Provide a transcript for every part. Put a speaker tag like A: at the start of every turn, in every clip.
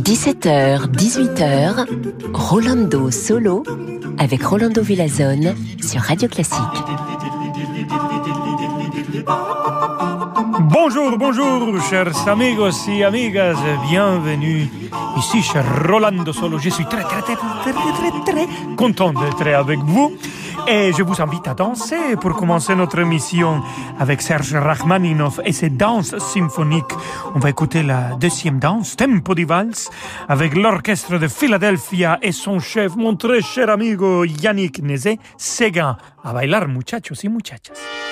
A: 17h, 18h, Rolando Solo avec Rolando Villazone sur Radio Classique.
B: Bonjour, bonjour, chers amigos et amigas, bienvenue ici chez Rolando Solo. Je suis très, très, très, très, très, très content d'être avec vous. Et je vous invite à danser pour commencer notre émission avec Serge Rachmaninov et ses danses symphoniques. On va écouter la deuxième danse, Tempo di Vals, avec l'orchestre de Philadelphia et son chef, mon très cher amigo Yannick Nézé-Séguin. A bailar, muchachos y muchachas.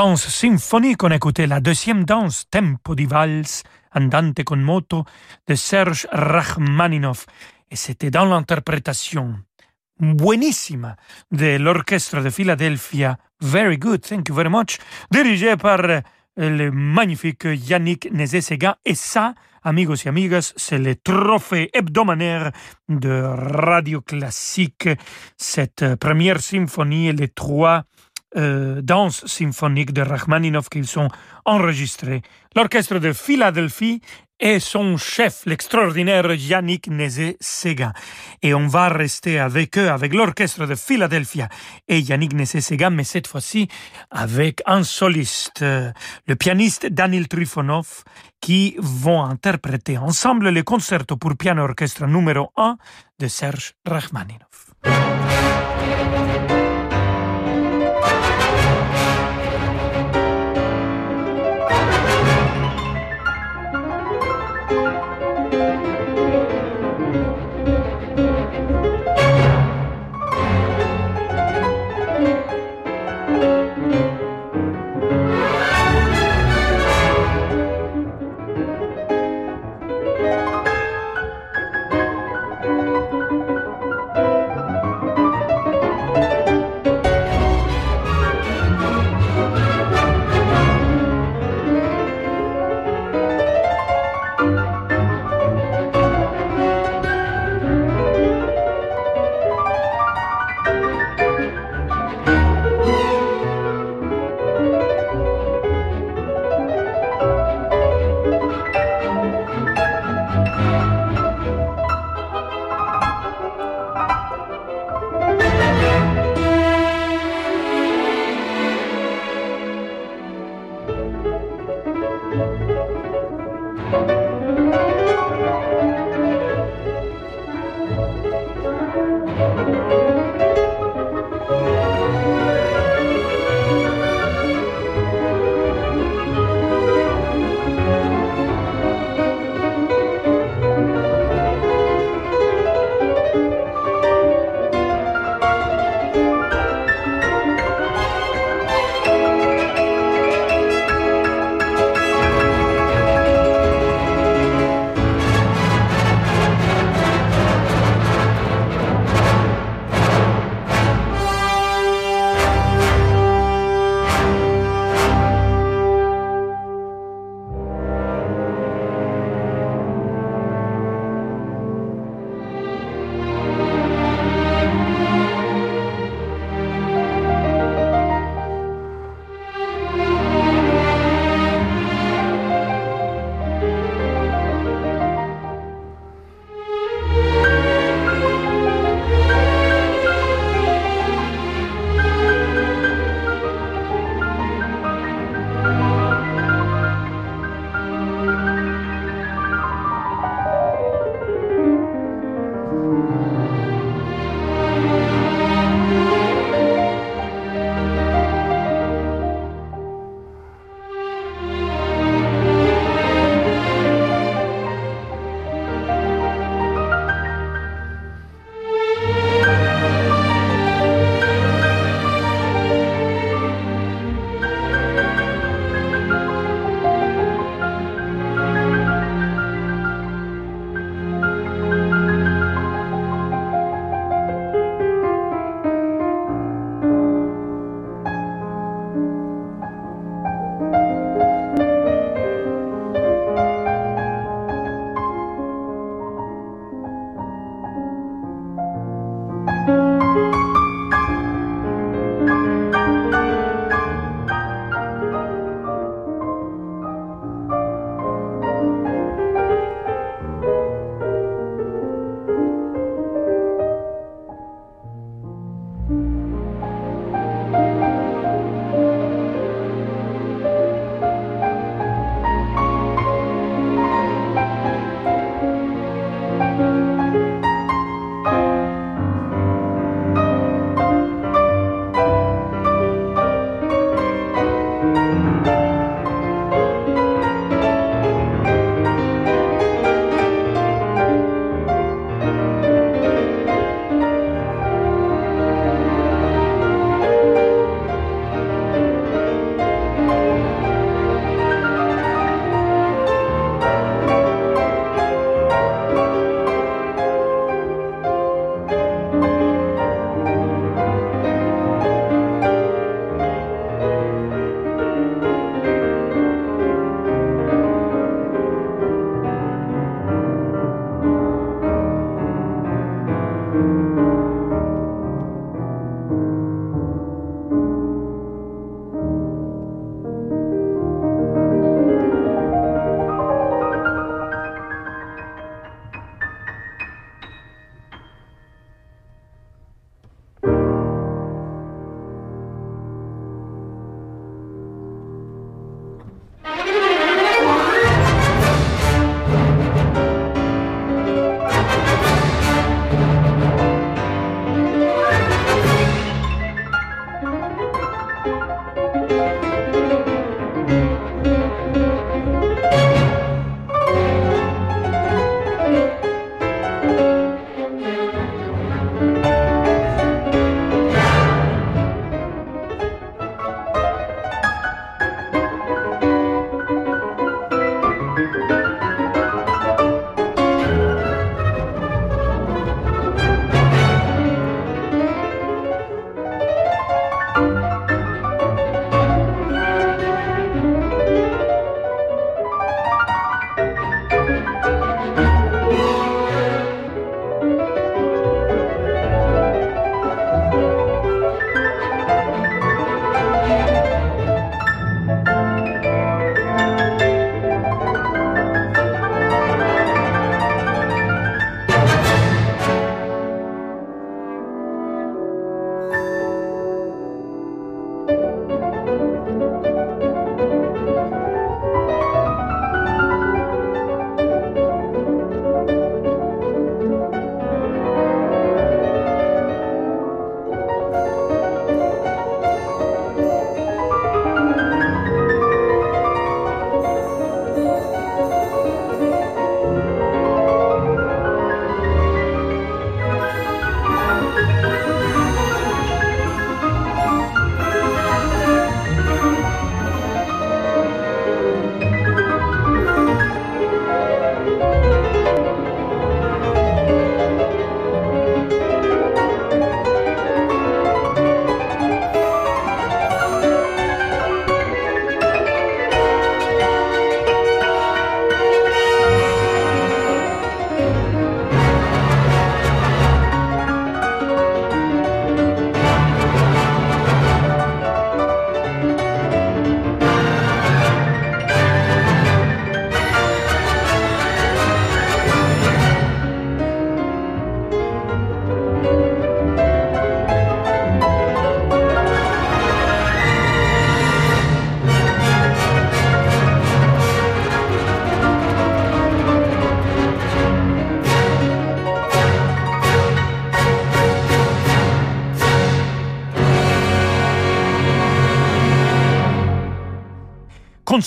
B: Danse symphonique, on écoutait la deuxième danse, Tempo di Vals, Andante con moto, de Serge Rachmaninoff. Et c'était dans l'interprétation buenissima de l'orchestre de Philadelphia. Very good, thank you very much. Dirigé par le magnifique Yannick Nézé-Séguin. Et ça, amigos et amigas, c'est le trophée hebdomadaire de Radio Classique. Cette première symphonie les trois euh, danses symphoniques de Rachmaninoff qu'ils sont enregistrées. L'orchestre de Philadelphie et son chef, l'extraordinaire Yannick Nézé-Séguin. Et on va rester avec eux, avec l'orchestre de Philadelphia et Yannick Nézé-Séguin, mais cette fois-ci avec un soliste, le pianiste Daniel Trifonov, qui vont interpréter ensemble le concerto pour piano orchestre numéro 1 de Serge Rachmaninoff.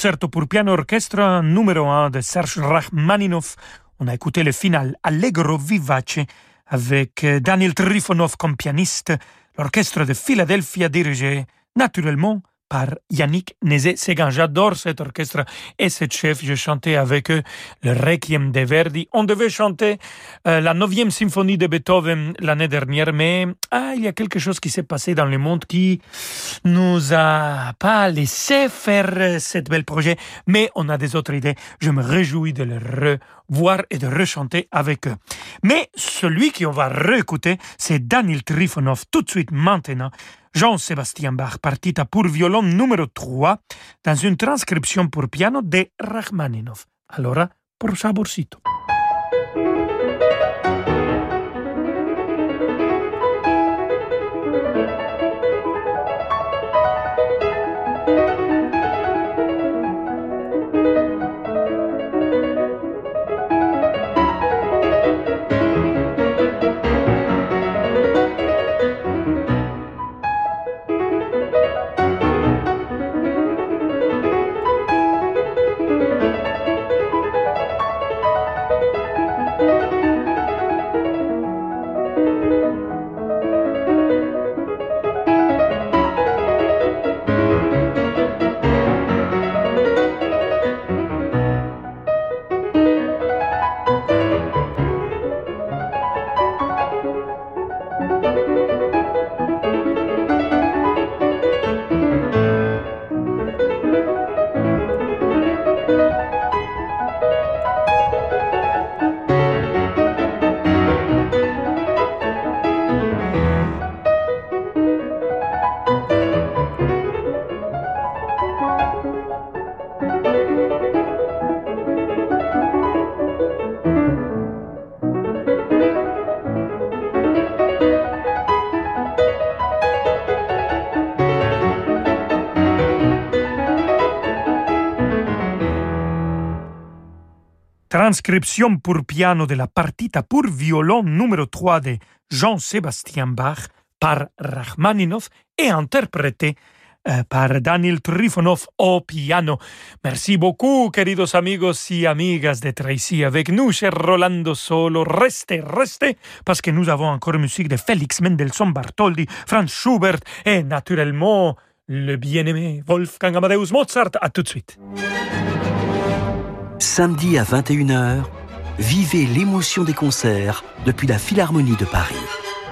B: Concerto pour piano orchestre numéro 1 de Serge Rachmaninoff. On a écouté le final Allegro vivace avec Daniel Trifonov comme pianiste, l'orchestre de Philadelphie dirigé naturellement par Yannick Nézet-Séguin. J'adore cet orchestre et cet chef. Je chantais avec eux le Requiem de Verdi. On devait chanter euh, la neuvième symphonie de Beethoven l'année dernière, mais ah, il y a quelque chose qui s'est passé dans le monde qui nous a pas laissé faire cet bel projet, mais on a des autres idées. Je me réjouis de le revoir et de rechanter avec eux. Mais celui qu'on va réécouter, c'est Daniel Trifonov tout de suite maintenant. Jean-Sébastien Bach, partita pour violon numéro 3, dans une transcription pour piano de Rachmaninoff. Allora, por saborcito. Transcription pour piano de la partita pour violon numéro 3 de Jean-Sébastien Bach par Rachmaninoff et interprété euh, par Daniel Trifonov au piano. Merci beaucoup, queridos amigos y amigas d'être ici avec nous, cher Rolando Solo. Restez, restez, parce que nous avons encore musique de Félix Mendelssohn Bartholdi, Franz Schubert et naturellement le bien-aimé Wolfgang Amadeus Mozart. À tout de suite.
C: Samedi à 21h, vivez l'émotion des concerts depuis la Philharmonie de Paris.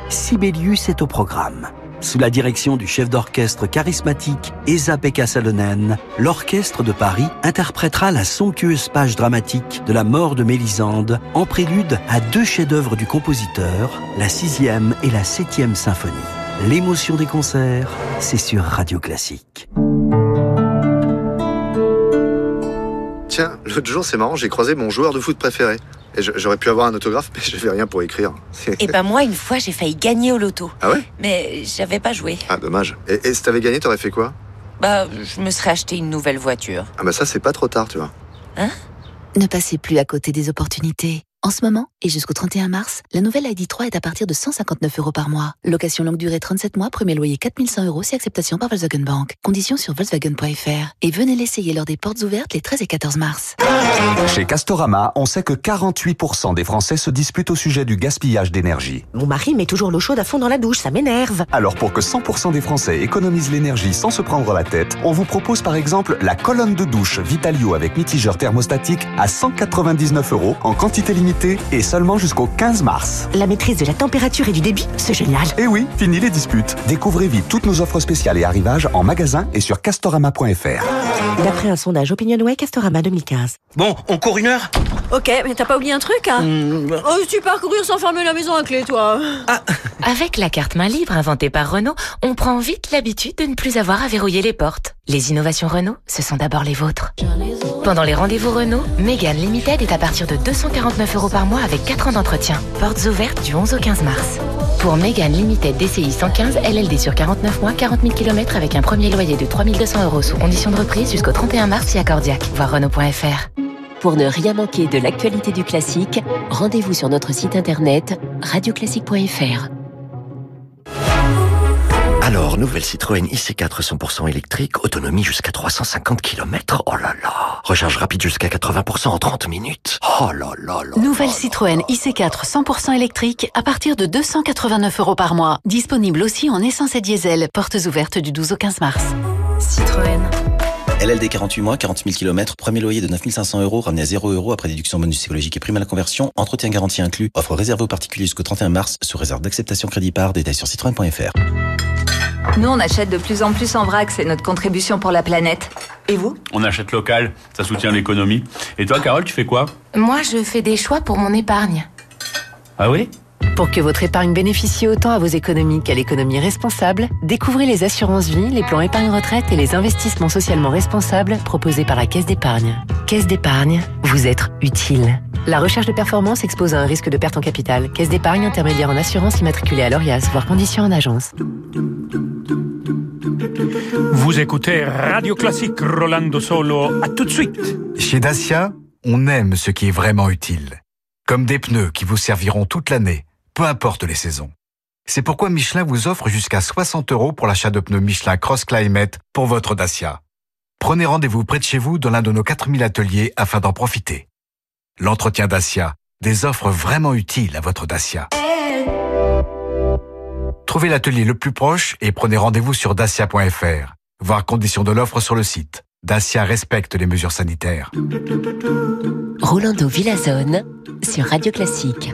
C: Sibelius est au programme. Sous la direction du chef d'orchestre charismatique Esa-Pekka Salonen, l'orchestre de Paris interprétera la somptueuse page dramatique de la mort de Mélisande en prélude à deux chefs-d'œuvre du compositeur, la sixième et la septième symphonie. L'émotion des concerts, c'est sur Radio Classique.
D: Tiens, l'autre jour, c'est marrant, j'ai croisé mon joueur de foot préféré. Et j'aurais pu avoir un autographe, mais j'avais rien pour écrire.
E: Et ben moi, une fois, j'ai failli gagner au loto.
D: Ah ouais?
E: Mais j'avais pas joué.
D: Ah, dommage. Et, et si t'avais gagné, t'aurais fait quoi?
E: Bah, je me serais acheté une nouvelle voiture.
D: Ah bah ça, c'est pas trop tard, tu vois.
E: Hein?
F: Ne passez plus à côté des opportunités. En ce moment, et jusqu'au 31 mars, la nouvelle ID3 est à partir de 159 euros par mois. Location longue durée 37 mois, premier loyer 4100 euros si acceptation par Volkswagen Bank. Conditions sur Volkswagen.fr. Et venez l'essayer lors des portes ouvertes les 13 et 14 mars.
G: Chez Castorama, on sait que 48% des Français se disputent au sujet du gaspillage d'énergie.
H: Mon mari met toujours l'eau chaude à fond dans la douche, ça m'énerve.
G: Alors pour que 100% des Français économisent l'énergie sans se prendre la tête, on vous propose par exemple la colonne de douche Vitalio avec mitigeur thermostatique à 199 euros en quantité limitée et seulement jusqu'au 15 mars.
H: La maîtrise de la température et du débit, c'est génial.
G: Et oui, fini les disputes. Découvrez vite toutes nos offres spéciales et arrivages en magasin et sur castorama.fr.
H: D'après un sondage Opinionway Castorama 2015.
I: Bon, on court une heure?
J: Ok, mais t'as pas oublié un truc hein?
I: Mmh,
J: Oh, tu pars courir sans fermer la maison à clé, toi
K: Avec la carte main libre inventée par Renault, on prend vite l'habitude de ne plus avoir à verrouiller les portes. Les innovations Renault, ce sont d'abord les vôtres. Pendant les rendez-vous Renault, Mégane Limited est à partir de 249 euros par mois avec 4 ans d'entretien. Portes ouvertes du 11 au 15 mars. Pour Mégane Limited DCI 115 LLD sur 49 mois, 40 000 km avec un premier loyer de 3200 euros sous condition de reprise jusqu'au 31 mars via Cordiac. Voir Renault.fr. Pour ne rien manquer de l'actualité du classique, rendez-vous sur notre site internet radioclassique.fr.
I: Alors, nouvelle Citroën IC4 100% électrique, autonomie jusqu'à 350 km. Oh là là. Recharge rapide jusqu'à 80% en 30 minutes. Oh là là là.
L: Nouvelle Citroën IC4 100% électrique à partir de 289 euros par mois. Disponible aussi en essence et diesel. Portes ouvertes du 12 au 15 mars.
K: Citroën.
M: LLD 48 mois, 40 000 km, premier loyer de 9500 euros, ramené à 0 euros après déduction bonus psychologique et prime à la conversion, entretien garantie inclus, offre réservée aux particuliers jusqu'au 31 mars, sous réserve d'acceptation crédit par, détail sur citroën.fr.
N: Nous, on achète de plus en plus en vrac, c'est notre contribution pour la planète. Et vous?
O: On achète local, ça soutient l'économie. Et toi, Carole, tu fais quoi?
K: Moi, je fais des choix pour mon épargne.
O: Ah oui?
H: Pour que votre épargne bénéficie autant à vos économies qu'à l'économie responsable, découvrez les assurances vie, les plans épargne retraite et les investissements socialement responsables proposés par la Caisse d'épargne. Caisse d'épargne, vous être utile. La recherche de performance expose à un risque de perte en capital. Caisse d'épargne intermédiaire en assurance immatriculée à l'ORIAS, voire conditions en agence.
B: Vous écoutez Radio Classique Rolando Solo. À tout de suite.
P: Chez Dacia, on aime ce qui est vraiment utile. Comme des pneus qui vous serviront toute l'année, peu importe les saisons. C'est pourquoi Michelin vous offre jusqu'à 60 euros pour l'achat de pneus Michelin Cross Climate pour votre Dacia. Prenez rendez-vous près de chez vous dans l'un de nos 4000 ateliers afin d'en profiter. L'entretien Dacia, des offres vraiment utiles à votre Dacia. Trouvez l'atelier le plus proche et prenez rendez-vous sur dacia.fr. Voir conditions de l'offre sur le site. Dacia respecte les mesures sanitaires.
K: Rolando Villazone sur Radio Classique.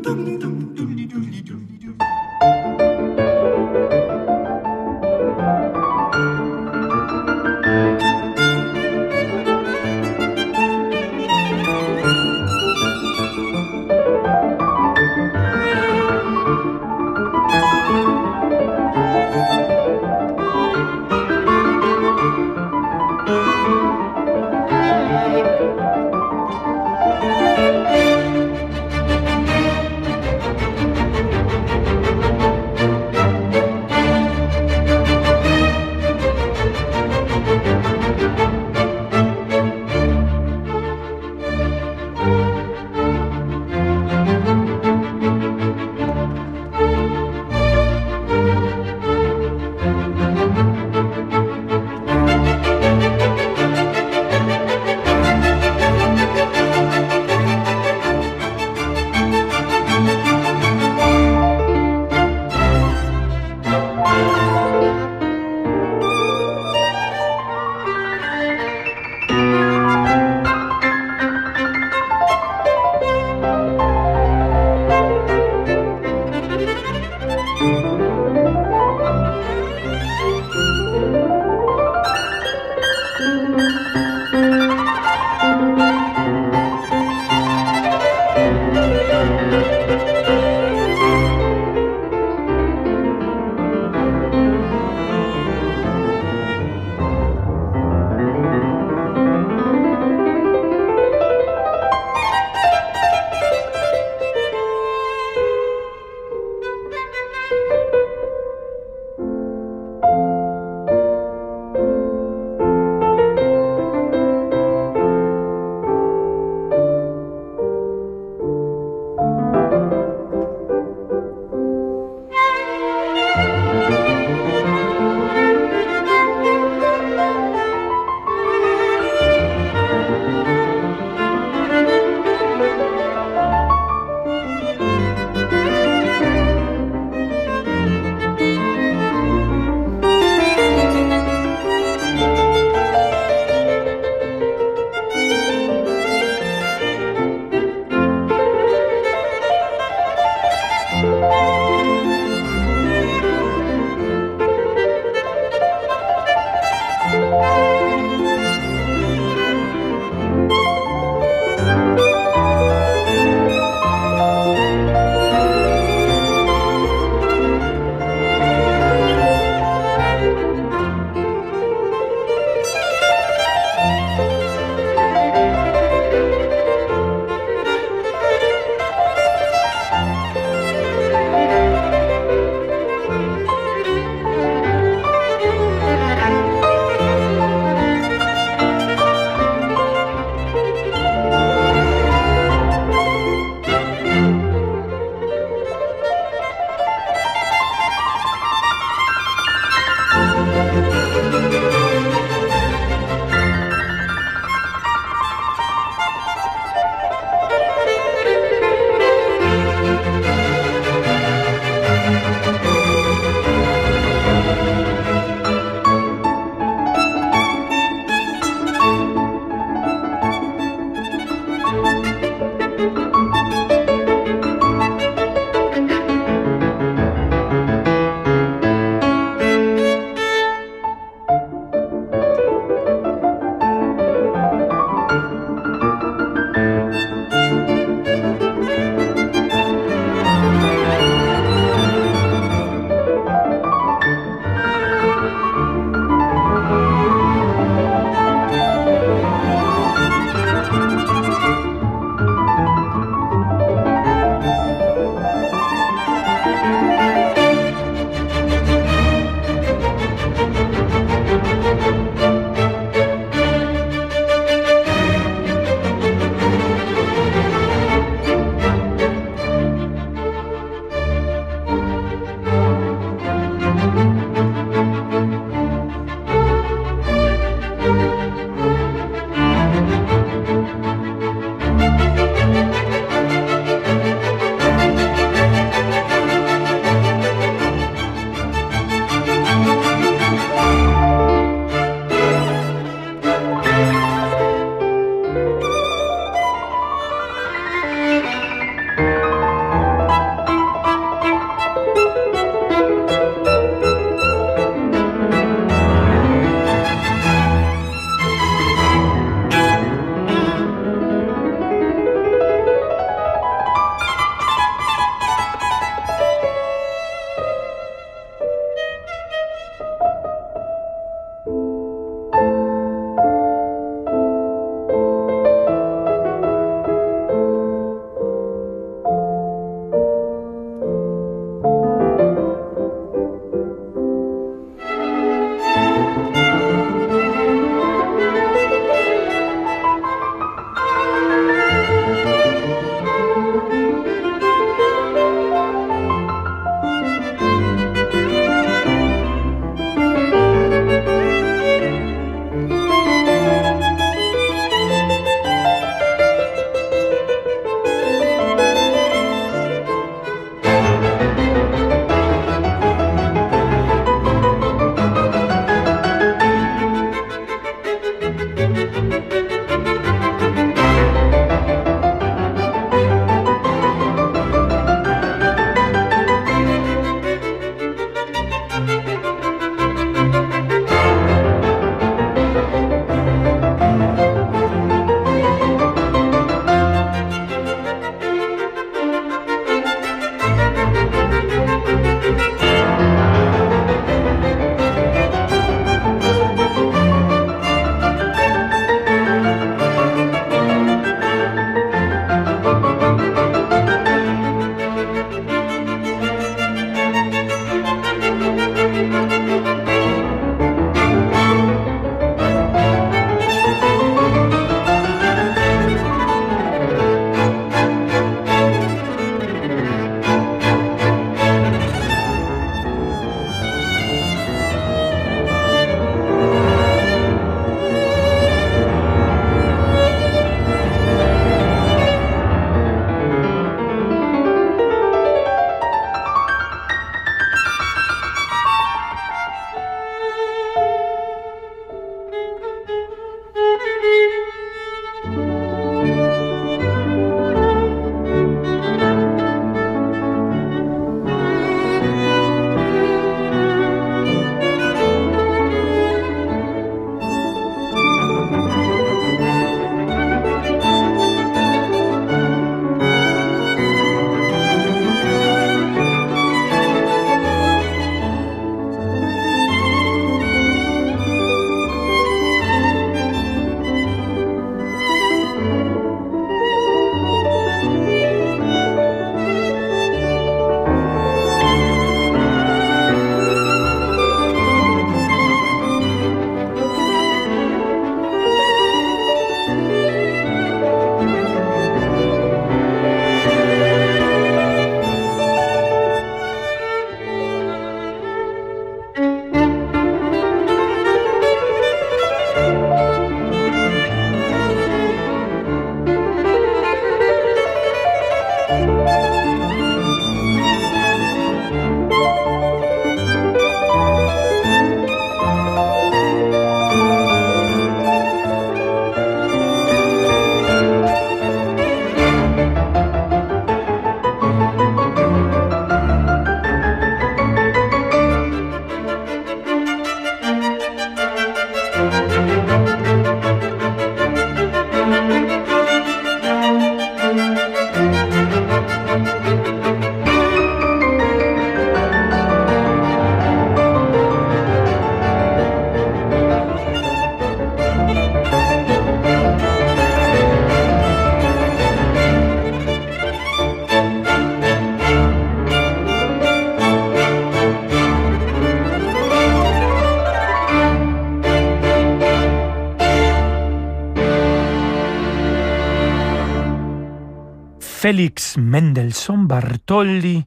B: Félix Mendelssohn Bartholdi,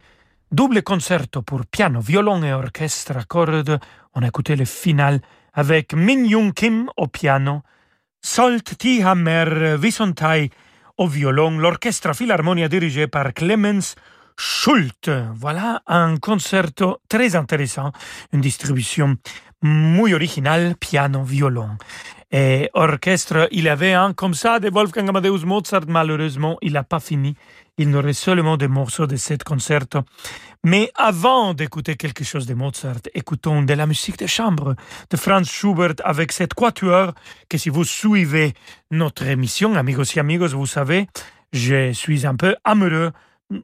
B: double concerto pour piano, violon et orchestre à cordes. On a écouté le final avec Min Young Kim au piano, Solt Tihammer Visontai au violon, l'orchestre Philharmonia dirigé par Clemens Schult. Voilà un concerto très intéressant, une distribution muy originale, piano, violon. Et orchestre, il avait un comme ça de Wolfgang Amadeus Mozart, malheureusement, il n'a pas fini. Il n'aurait seulement des morceaux de ce concerto. Mais avant d'écouter quelque chose de Mozart, écoutons de la musique de chambre de Franz Schubert avec cette quatuor que si vous suivez notre émission, amigos et amigos, vous savez, je suis un peu amoureux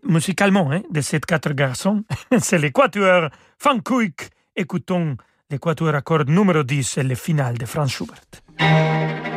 B: musicalement hein, de ces quatre garçons. C'est l'équateur Van Kuyk. Écoutons l'équateur à cordes numéro 10 et le final de Franz Schubert. Quatuor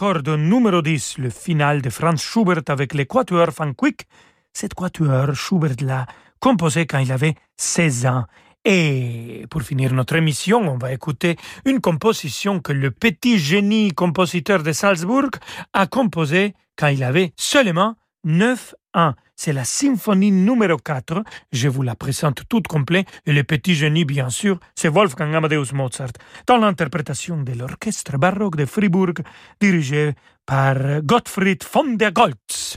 B: cordes numéro 10, le final de Franz Schubert avec les Quatuors Van Quick. Cette Quatuor, Schubert l'a composé quand il avait 16 ans. Et pour finir notre émission, on va écouter une composition que le petit génie compositeur de Salzbourg a composée quand il avait seulement 9 ans. C'est la symphonie numéro 4. Je vous la présente toute complète. Et le petit génie, bien sûr, c'est Wolfgang Amadeus Mozart, dans l'interprétation de l'orchestre baroque de Fribourg, dirigé par Gottfried von der Goltz.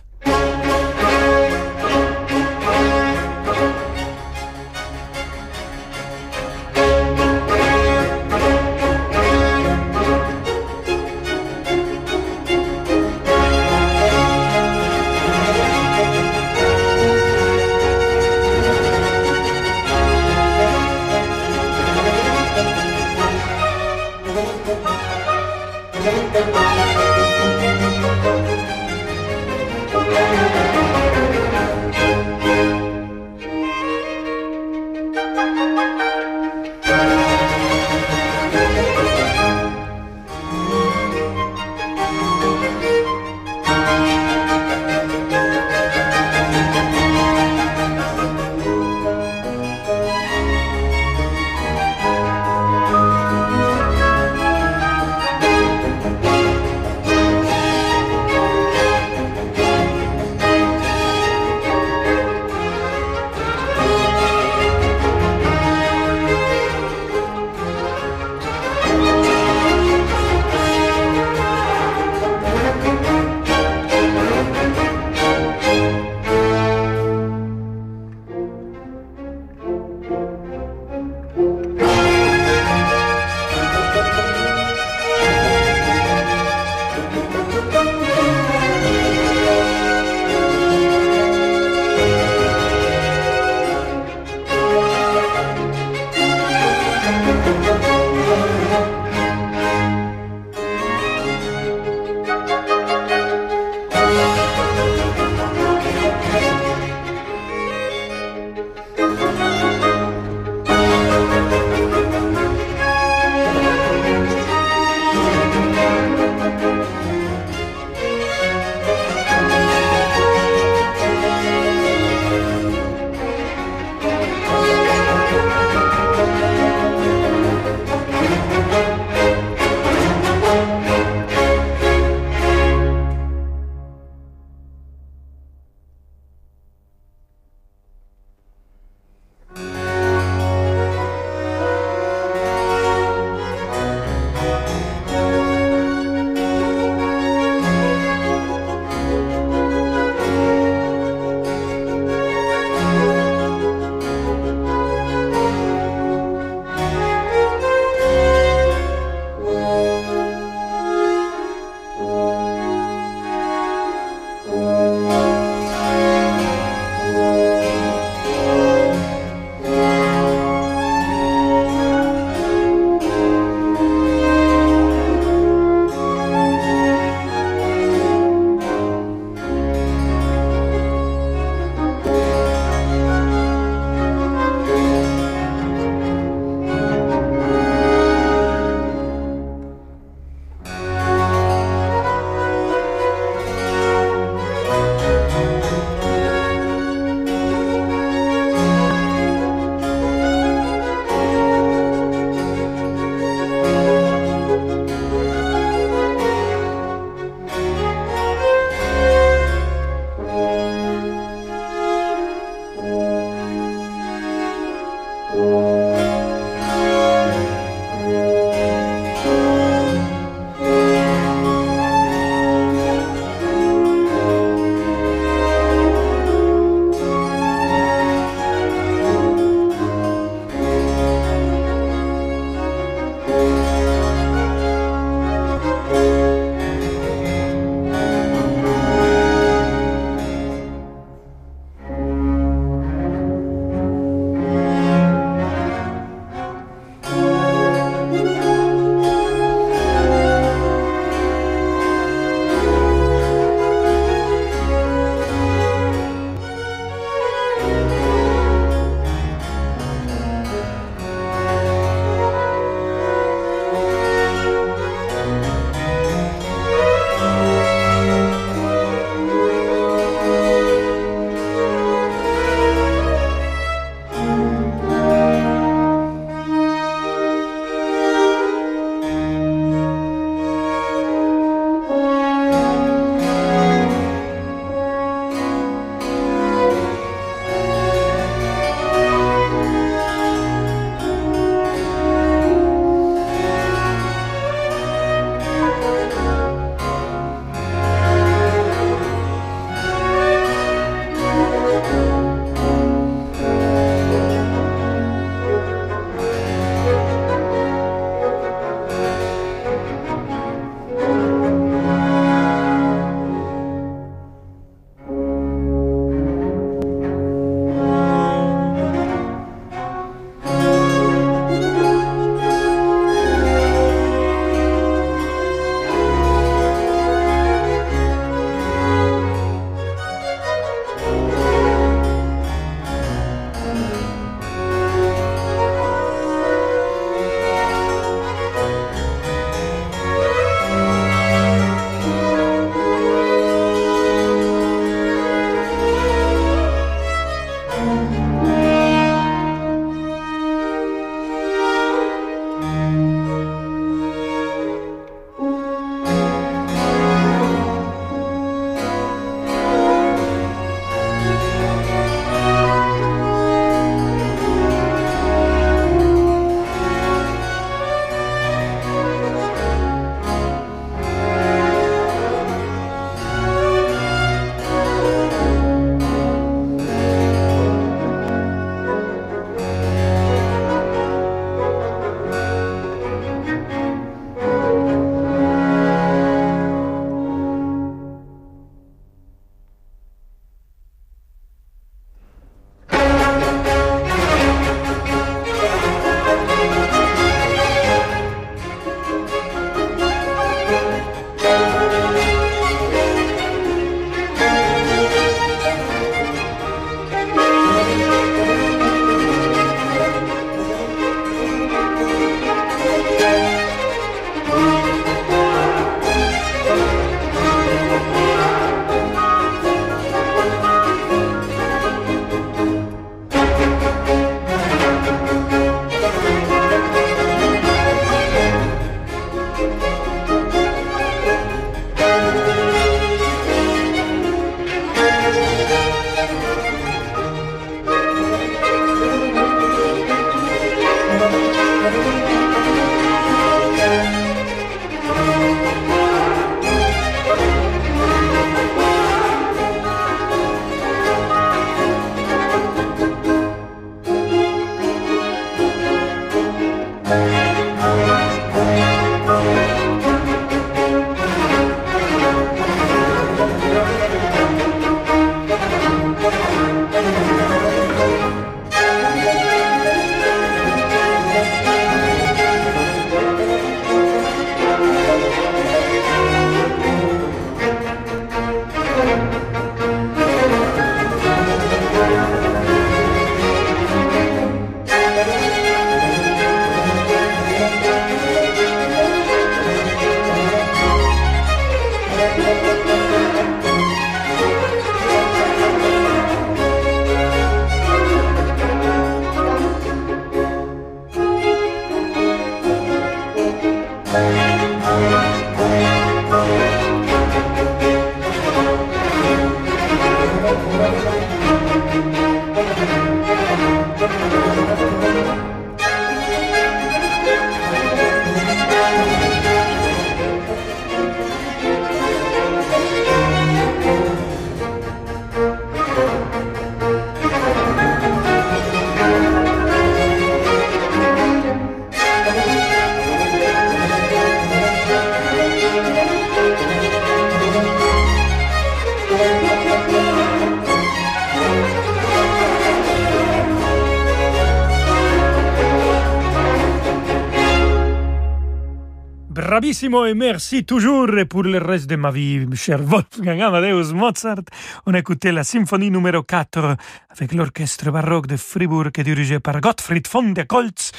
B: Et merci toujours pour le reste de ma vie, cher Wolfgang Amadeus Mozart. On écoutait la symphonie numéro 4 avec l'orchestre baroque de Fribourg dirigé par Gottfried von der Goltz.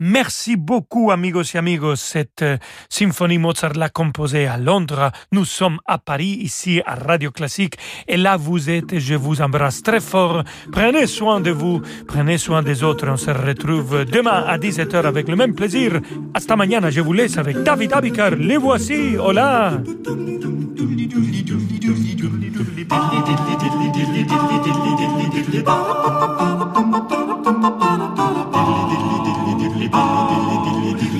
B: Merci beaucoup, amigos et amigos. Cette euh, symphonie Mozart l'a composée à Londres. Nous sommes à Paris, ici à Radio Classique. Et là, vous êtes je vous embrasse très fort. Prenez soin de vous, prenez soin des autres. On se retrouve demain à 17h avec le même plaisir. Hasta mañana, je vous laisse avec David Abikar. Les voici. Hola.